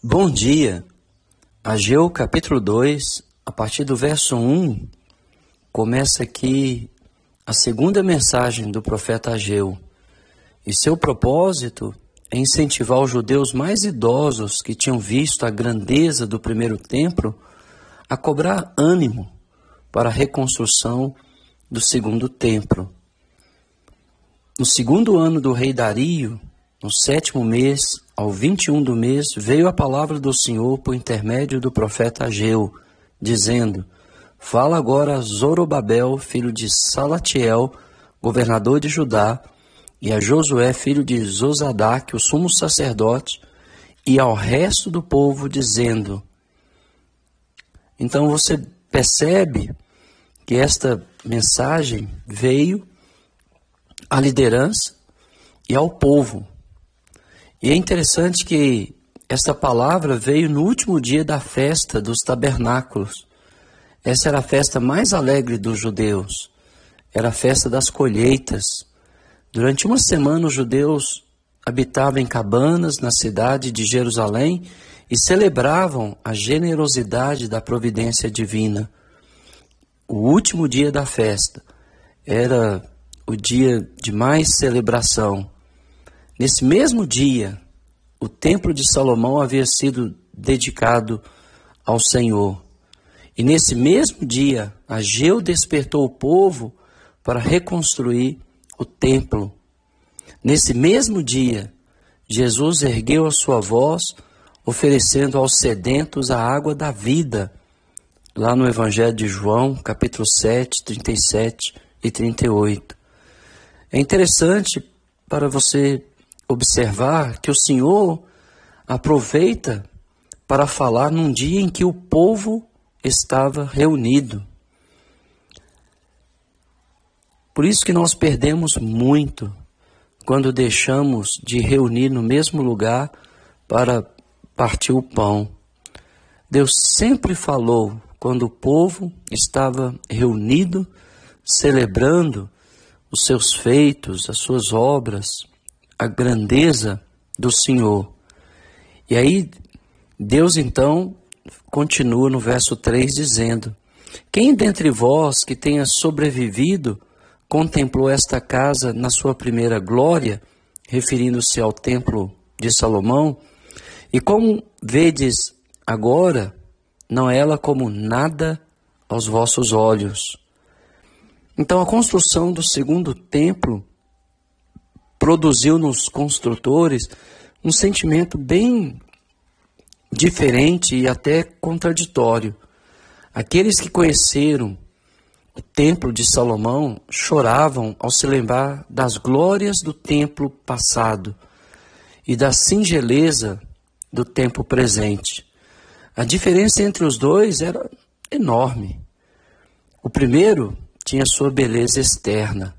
Bom dia. Ageu capítulo 2, a partir do verso 1, começa aqui a segunda mensagem do profeta Ageu. E seu propósito é incentivar os judeus mais idosos que tinham visto a grandeza do primeiro templo a cobrar ânimo para a reconstrução do segundo templo. No segundo ano do rei Dario, no sétimo mês, ao 21 do mês, veio a palavra do Senhor por intermédio do profeta Ageu, dizendo: Fala agora a Zorobabel, filho de Salatiel, governador de Judá, e a Josué, filho de Zosadac, o sumo sacerdote, e ao resto do povo, dizendo: Então você percebe que esta mensagem veio à liderança e ao povo e é interessante que esta palavra veio no último dia da festa dos tabernáculos. Essa era a festa mais alegre dos judeus. Era a festa das colheitas. Durante uma semana, os judeus habitavam em cabanas na cidade de Jerusalém e celebravam a generosidade da providência divina. O último dia da festa era o dia de mais celebração. Nesse mesmo dia, o templo de Salomão havia sido dedicado ao Senhor. E nesse mesmo dia, Ageu despertou o povo para reconstruir o templo. Nesse mesmo dia, Jesus ergueu a sua voz, oferecendo aos sedentos a água da vida. Lá no Evangelho de João, capítulo 7, 37 e 38. É interessante para você observar que o Senhor aproveita para falar num dia em que o povo estava reunido. Por isso que nós perdemos muito quando deixamos de reunir no mesmo lugar para partir o pão. Deus sempre falou quando o povo estava reunido, celebrando os seus feitos, as suas obras, a grandeza do Senhor. E aí, Deus então continua no verso 3 dizendo: Quem dentre vós que tenha sobrevivido contemplou esta casa na sua primeira glória, referindo-se ao templo de Salomão, e como vedes agora, não é ela como nada aos vossos olhos. Então, a construção do segundo templo produziu nos construtores um sentimento bem diferente e até contraditório. Aqueles que conheceram o templo de Salomão choravam ao se lembrar das glórias do templo passado e da singeleza do tempo presente. A diferença entre os dois era enorme. O primeiro tinha sua beleza externa,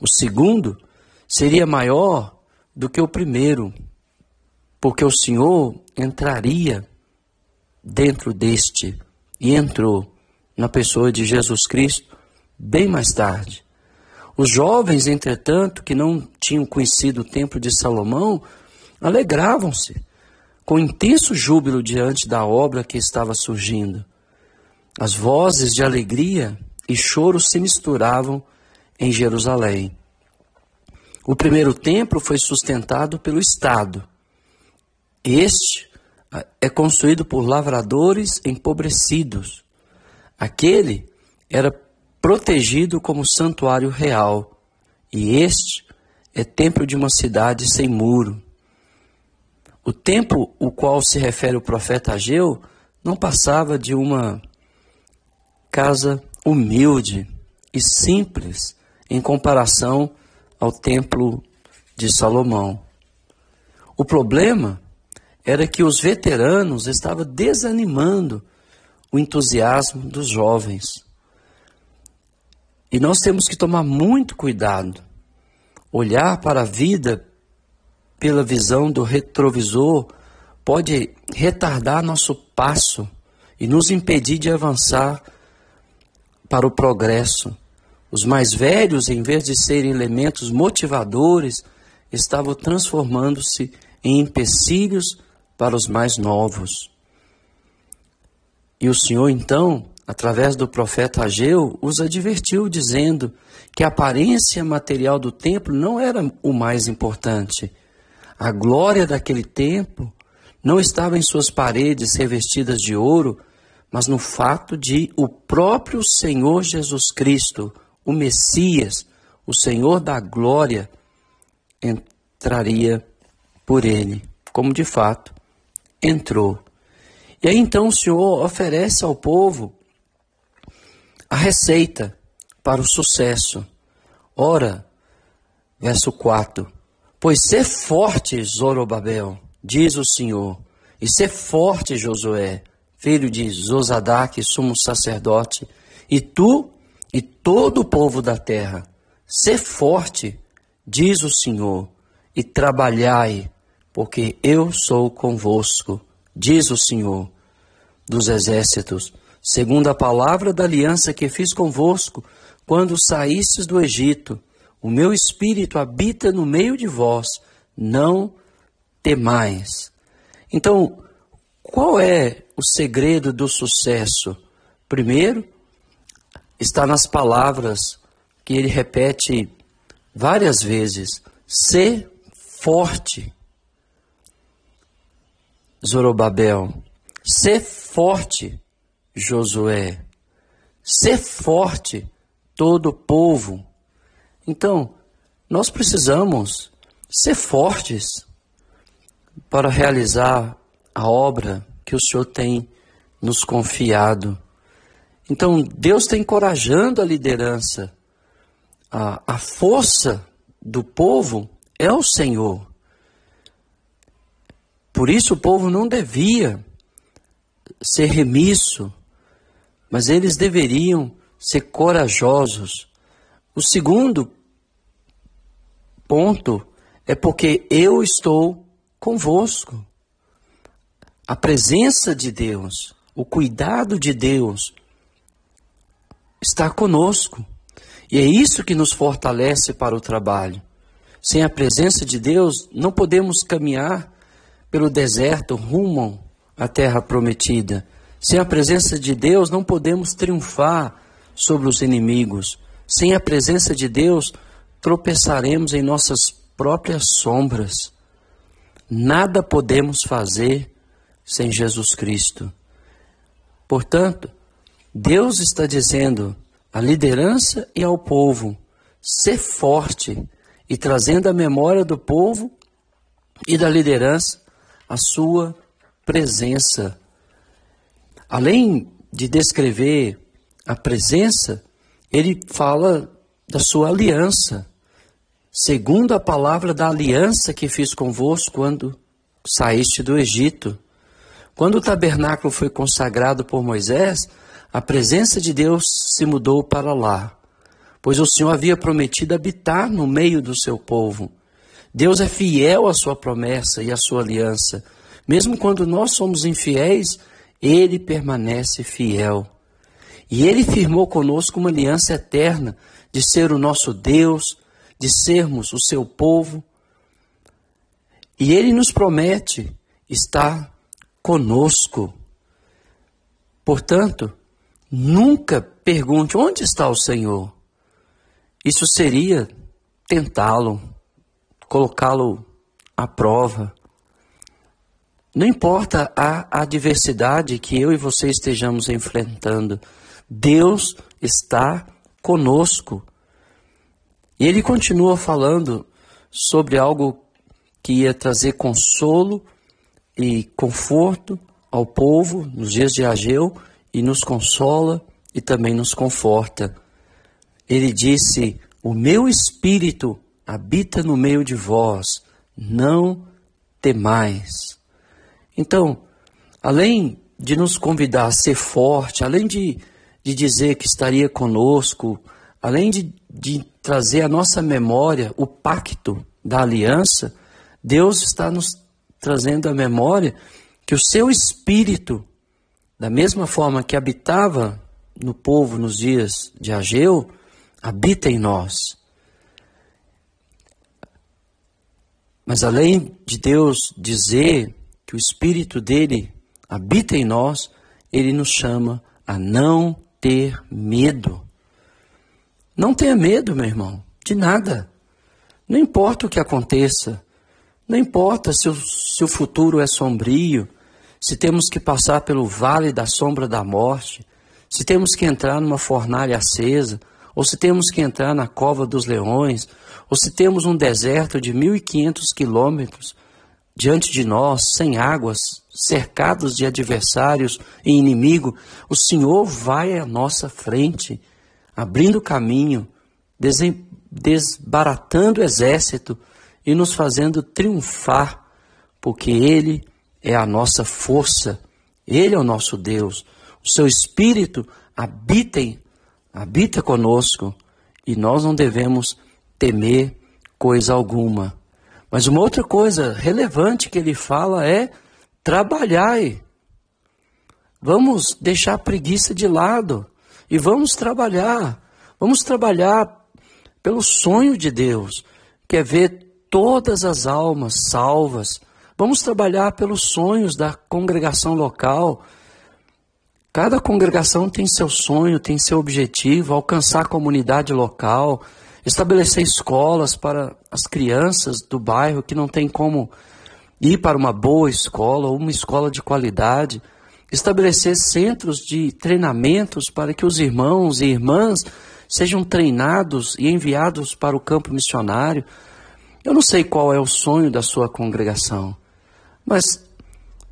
o segundo seria maior do que o primeiro, porque o Senhor entraria dentro deste e entrou na pessoa de Jesus Cristo bem mais tarde. Os jovens, entretanto, que não tinham conhecido o templo de Salomão, alegravam-se com intenso júbilo diante da obra que estava surgindo. As vozes de alegria e choro se misturavam em Jerusalém. O primeiro templo foi sustentado pelo Estado. Este ah, é construído por lavradores empobrecidos. Aquele era protegido como santuário real. E este é templo de uma cidade sem muro. O templo o qual se refere o profeta Ageu não passava de uma casa humilde e simples em comparação ao templo de Salomão. O problema era que os veteranos estavam desanimando o entusiasmo dos jovens. E nós temos que tomar muito cuidado, olhar para a vida pela visão do retrovisor pode retardar nosso passo e nos impedir de avançar para o progresso. Os mais velhos, em vez de serem elementos motivadores, estavam transformando-se em empecilhos para os mais novos. E o Senhor, então, através do profeta Ageu, os advertiu, dizendo que a aparência material do templo não era o mais importante. A glória daquele templo não estava em suas paredes revestidas de ouro, mas no fato de o próprio Senhor Jesus Cristo, o Messias, o Senhor da glória, entraria por ele, como de fato entrou. E aí então o Senhor oferece ao povo a receita para o sucesso. Ora, verso 4: Pois ser forte, Zorobabel, diz o Senhor, e ser forte, Josué, filho de Zosadaque, sumo sacerdote, e tu e todo o povo da terra, ser forte, diz o Senhor, e trabalhai, porque eu sou convosco, diz o Senhor dos exércitos, segundo a palavra da aliança que fiz convosco, quando saístes do Egito. O meu espírito habita no meio de vós, não temais. Então, qual é o segredo do sucesso? Primeiro, está nas palavras que ele repete várias vezes: ser forte. Zorobabel, ser forte, Josué, ser forte, todo o povo. Então, nós precisamos ser fortes para realizar a obra que o Senhor tem nos confiado. Então, Deus está encorajando a liderança. A, a força do povo é o Senhor. Por isso, o povo não devia ser remisso, mas eles deveriam ser corajosos. O segundo ponto é porque eu estou convosco. A presença de Deus, o cuidado de Deus está conosco. E é isso que nos fortalece para o trabalho. Sem a presença de Deus, não podemos caminhar pelo deserto rumo à terra prometida. Sem a presença de Deus, não podemos triunfar sobre os inimigos. Sem a presença de Deus, tropeçaremos em nossas próprias sombras. Nada podemos fazer sem Jesus Cristo. Portanto, Deus está dizendo à liderança e ao povo: ser forte e trazendo à memória do povo e da liderança a sua presença. Além de descrever a presença, ele fala da sua aliança. Segundo a palavra da aliança que fiz convosco quando saíste do Egito. Quando o tabernáculo foi consagrado por Moisés, a presença de Deus se mudou para lá, pois o Senhor havia prometido habitar no meio do seu povo. Deus é fiel à sua promessa e à sua aliança. Mesmo quando nós somos infiéis, ele permanece fiel. E ele firmou conosco uma aliança eterna de ser o nosso Deus, de sermos o seu povo. E ele nos promete estar conosco. Portanto, nunca pergunte onde está o Senhor. Isso seria tentá-lo, colocá-lo à prova. Não importa a adversidade que eu e você estejamos enfrentando, Deus está conosco. E ele continua falando sobre algo que ia trazer consolo e conforto ao povo nos dias de Ageu e nos consola e também nos conforta. Ele disse: O meu espírito habita no meio de vós, não temais. Então, além de nos convidar a ser forte, além de, de dizer que estaria conosco, além de, de trazer à nossa memória o pacto da aliança, Deus está nos trazendo à memória que o seu espírito, da mesma forma que habitava no povo nos dias de Ageu, habita em nós. Mas além de Deus dizer que o Espírito dele habita em nós, ele nos chama a não ter medo. Não tenha medo, meu irmão, de nada. Não importa o que aconteça, não importa se o, se o futuro é sombrio, se temos que passar pelo vale da sombra da morte, se temos que entrar numa fornalha acesa, ou se temos que entrar na cova dos leões, ou se temos um deserto de 1.500 quilômetros diante de nós, sem águas, cercados de adversários e inimigo, o Senhor vai à nossa frente, abrindo caminho, desbaratando o exército e nos fazendo triunfar, porque Ele é a nossa força, Ele é o nosso Deus. O seu Espírito habita habita conosco e nós não devemos temer coisa alguma. Mas uma outra coisa relevante que ele fala é trabalhai. Vamos deixar a preguiça de lado e vamos trabalhar. Vamos trabalhar pelo sonho de Deus, que é ver todas as almas salvas. Vamos trabalhar pelos sonhos da congregação local, Cada congregação tem seu sonho, tem seu objetivo, alcançar a comunidade local, estabelecer escolas para as crianças do bairro que não tem como ir para uma boa escola uma escola de qualidade, estabelecer centros de treinamentos para que os irmãos e irmãs sejam treinados e enviados para o campo missionário. Eu não sei qual é o sonho da sua congregação, mas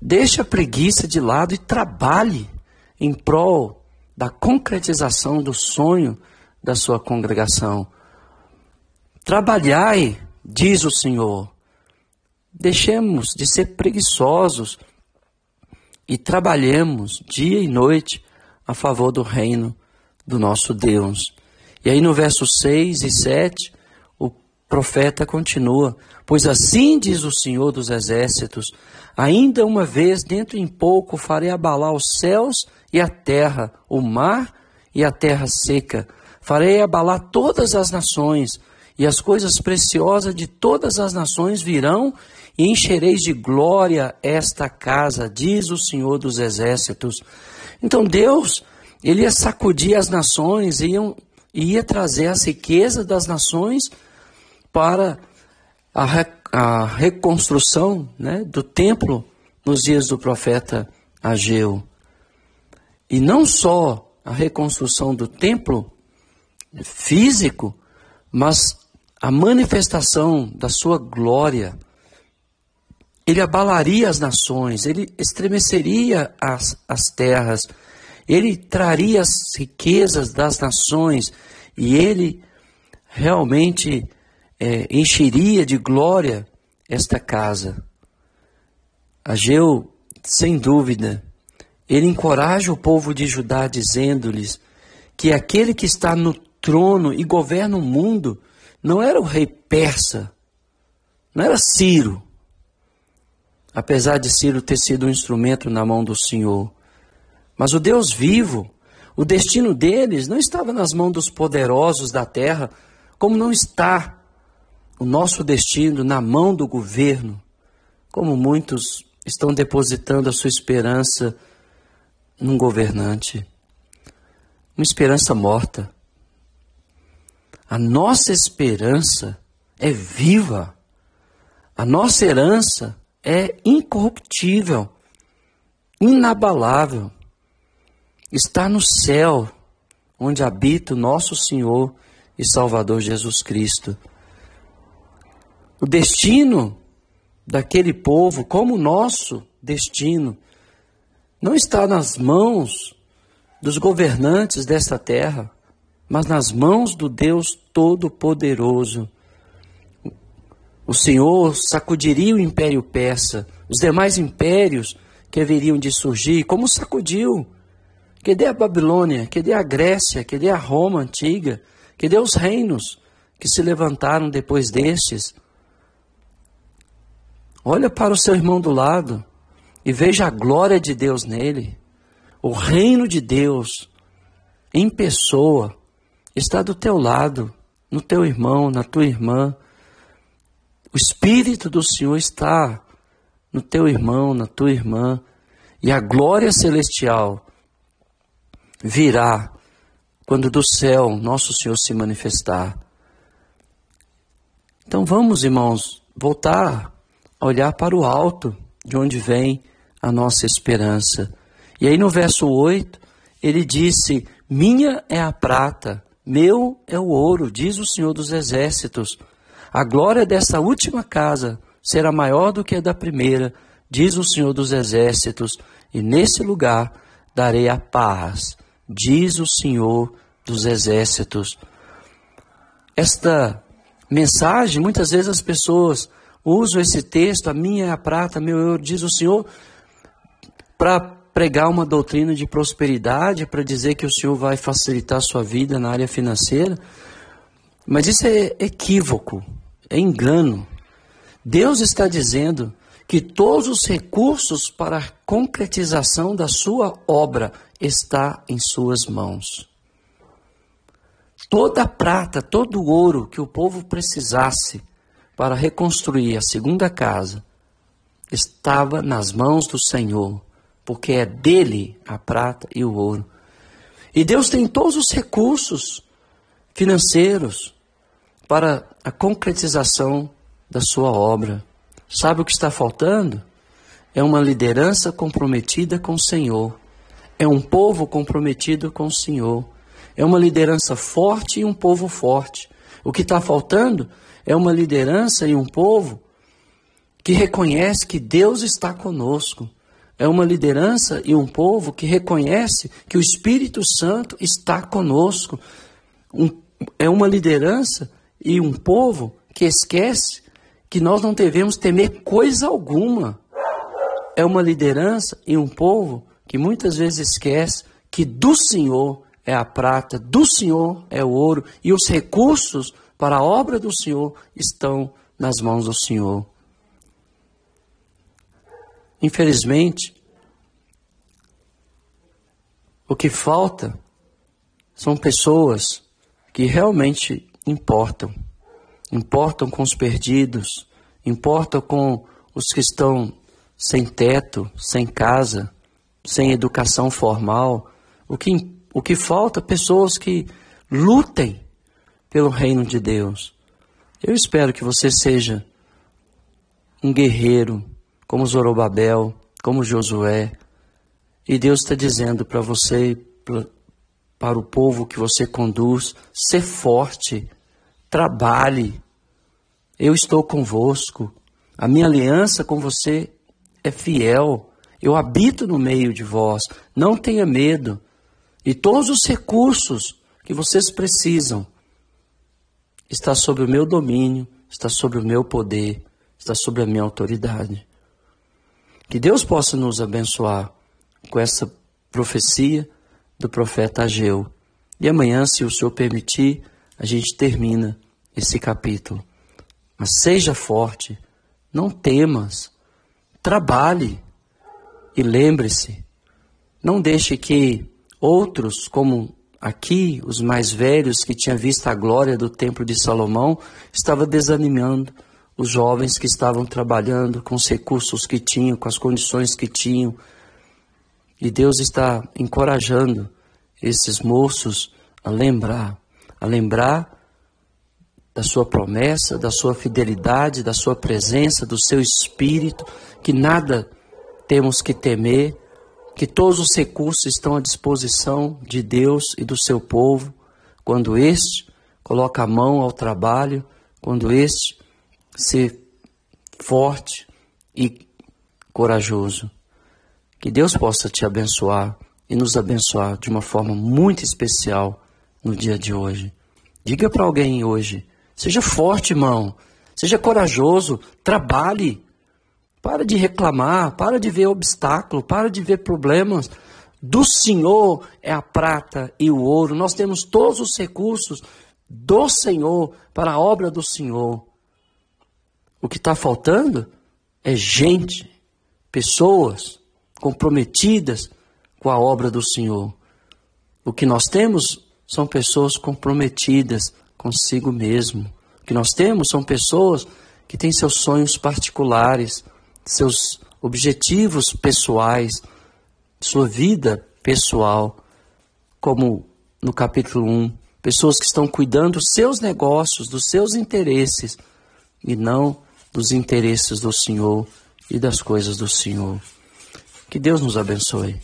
deixe a preguiça de lado e trabalhe em prol da concretização do sonho da sua congregação. Trabalhai, diz o Senhor. Deixemos de ser preguiçosos e trabalhemos dia e noite a favor do reino do nosso Deus. E aí no verso 6 e 7, o profeta continua: Pois assim diz o Senhor dos Exércitos: Ainda uma vez, dentro em pouco, farei abalar os céus e a terra, o mar e a terra seca. Farei abalar todas as nações, e as coisas preciosas de todas as nações virão, e enchereis de glória esta casa, diz o Senhor dos Exércitos. Então Deus, ele ia sacudir as nações, iam, ia trazer as riquezas das nações para a, a reconstrução né, do templo nos dias do profeta Ageu. E não só a reconstrução do templo físico, mas a manifestação da sua glória. Ele abalaria as nações, ele estremeceria as, as terras, ele traria as riquezas das nações e ele realmente é, encheria de glória esta casa. Ageu, sem dúvida, ele encoraja o povo de Judá, dizendo-lhes que aquele que está no trono e governa o mundo não era o rei persa, não era Ciro, apesar de Ciro ter sido um instrumento na mão do Senhor. Mas o Deus vivo, o destino deles não estava nas mãos dos poderosos da terra, como não está o nosso destino na mão do governo, como muitos estão depositando a sua esperança num governante. Uma esperança morta. A nossa esperança é viva. A nossa herança é incorruptível, inabalável. Está no céu, onde habita o nosso Senhor e Salvador Jesus Cristo. O destino daquele povo, como o nosso destino, não está nas mãos dos governantes desta terra, mas nas mãos do Deus Todo-Poderoso. O Senhor sacudiria o império persa, os demais impérios que haveriam de surgir, como sacudiu. Que dê a Babilônia, que dê a Grécia, que dê a Roma antiga, que dê os reinos que se levantaram depois destes. Olha para o seu irmão do lado e veja a glória de Deus nele. O reino de Deus em pessoa está do teu lado, no teu irmão, na tua irmã. O Espírito do Senhor está no teu irmão, na tua irmã, e a glória celestial virá quando do céu nosso Senhor se manifestar. Então vamos, irmãos, voltar olhar para o alto, de onde vem a nossa esperança. E aí no verso 8, ele disse: Minha é a prata, meu é o ouro, diz o Senhor dos Exércitos. A glória dessa última casa será maior do que a da primeira, diz o Senhor dos Exércitos, e nesse lugar darei a paz, diz o Senhor dos Exércitos. Esta mensagem, muitas vezes as pessoas usam esse texto, a minha é a prata, meu ouro, diz o Senhor, para pregar uma doutrina de prosperidade, para dizer que o Senhor vai facilitar a sua vida na área financeira. Mas isso é equívoco, é engano. Deus está dizendo que todos os recursos para a concretização da sua obra está em suas mãos. Toda a prata, todo o ouro que o povo precisasse para reconstruir a segunda casa estava nas mãos do Senhor, porque é dele a prata e o ouro. E Deus tem todos os recursos financeiros para a concretização da sua obra. Sabe o que está faltando? É uma liderança comprometida com o Senhor. É um povo comprometido com o Senhor. É uma liderança forte e um povo forte. O que está faltando é uma liderança e um povo que reconhece que Deus está conosco. É uma liderança e um povo que reconhece que o Espírito Santo está conosco. Um, é uma liderança e um povo que esquece que nós não devemos temer coisa alguma. É uma liderança e um povo que muitas vezes esquece que do Senhor é a prata, do Senhor é o ouro, e os recursos para a obra do Senhor estão nas mãos do Senhor. Infelizmente, o que falta são pessoas que realmente importam. Importam com os perdidos, importam com os que estão sem teto, sem casa, sem educação formal. O que o que falta pessoas que lutem pelo reino de Deus. Eu espero que você seja um guerreiro como Zorobabel, como Josué. E Deus está dizendo para você, para o povo que você conduz, ser forte, trabalhe. Eu estou convosco. A minha aliança com você é fiel. Eu habito no meio de vós. Não tenha medo. E todos os recursos que vocês precisam está sob o meu domínio, está sob o meu poder, está sob a minha autoridade. Que Deus possa nos abençoar com essa profecia do profeta Ageu. E amanhã, se o Senhor permitir, a gente termina esse capítulo. Mas seja forte, não temas, trabalhe e lembre-se, não deixe que Outros, como aqui, os mais velhos que tinham visto a glória do templo de Salomão, estavam desanimando os jovens que estavam trabalhando com os recursos que tinham, com as condições que tinham. E Deus está encorajando esses moços a lembrar, a lembrar da sua promessa, da sua fidelidade, da sua presença, do seu espírito, que nada temos que temer, que todos os recursos estão à disposição de Deus e do seu povo, quando este coloca a mão ao trabalho, quando este se forte e corajoso. Que Deus possa te abençoar e nos abençoar de uma forma muito especial no dia de hoje. Diga para alguém hoje: seja forte, irmão, seja corajoso, trabalhe, para de reclamar, para de ver obstáculo, para de ver problemas. Do Senhor é a prata e o ouro. Nós temos todos os recursos do Senhor para a obra do Senhor. O que está faltando é gente, pessoas comprometidas com a obra do Senhor. O que nós temos são pessoas comprometidas consigo mesmo. O que nós temos são pessoas que têm seus sonhos particulares seus objetivos pessoais, sua vida pessoal, como no capítulo 1, pessoas que estão cuidando dos seus negócios, dos seus interesses e não dos interesses do Senhor e das coisas do Senhor. Que Deus nos abençoe.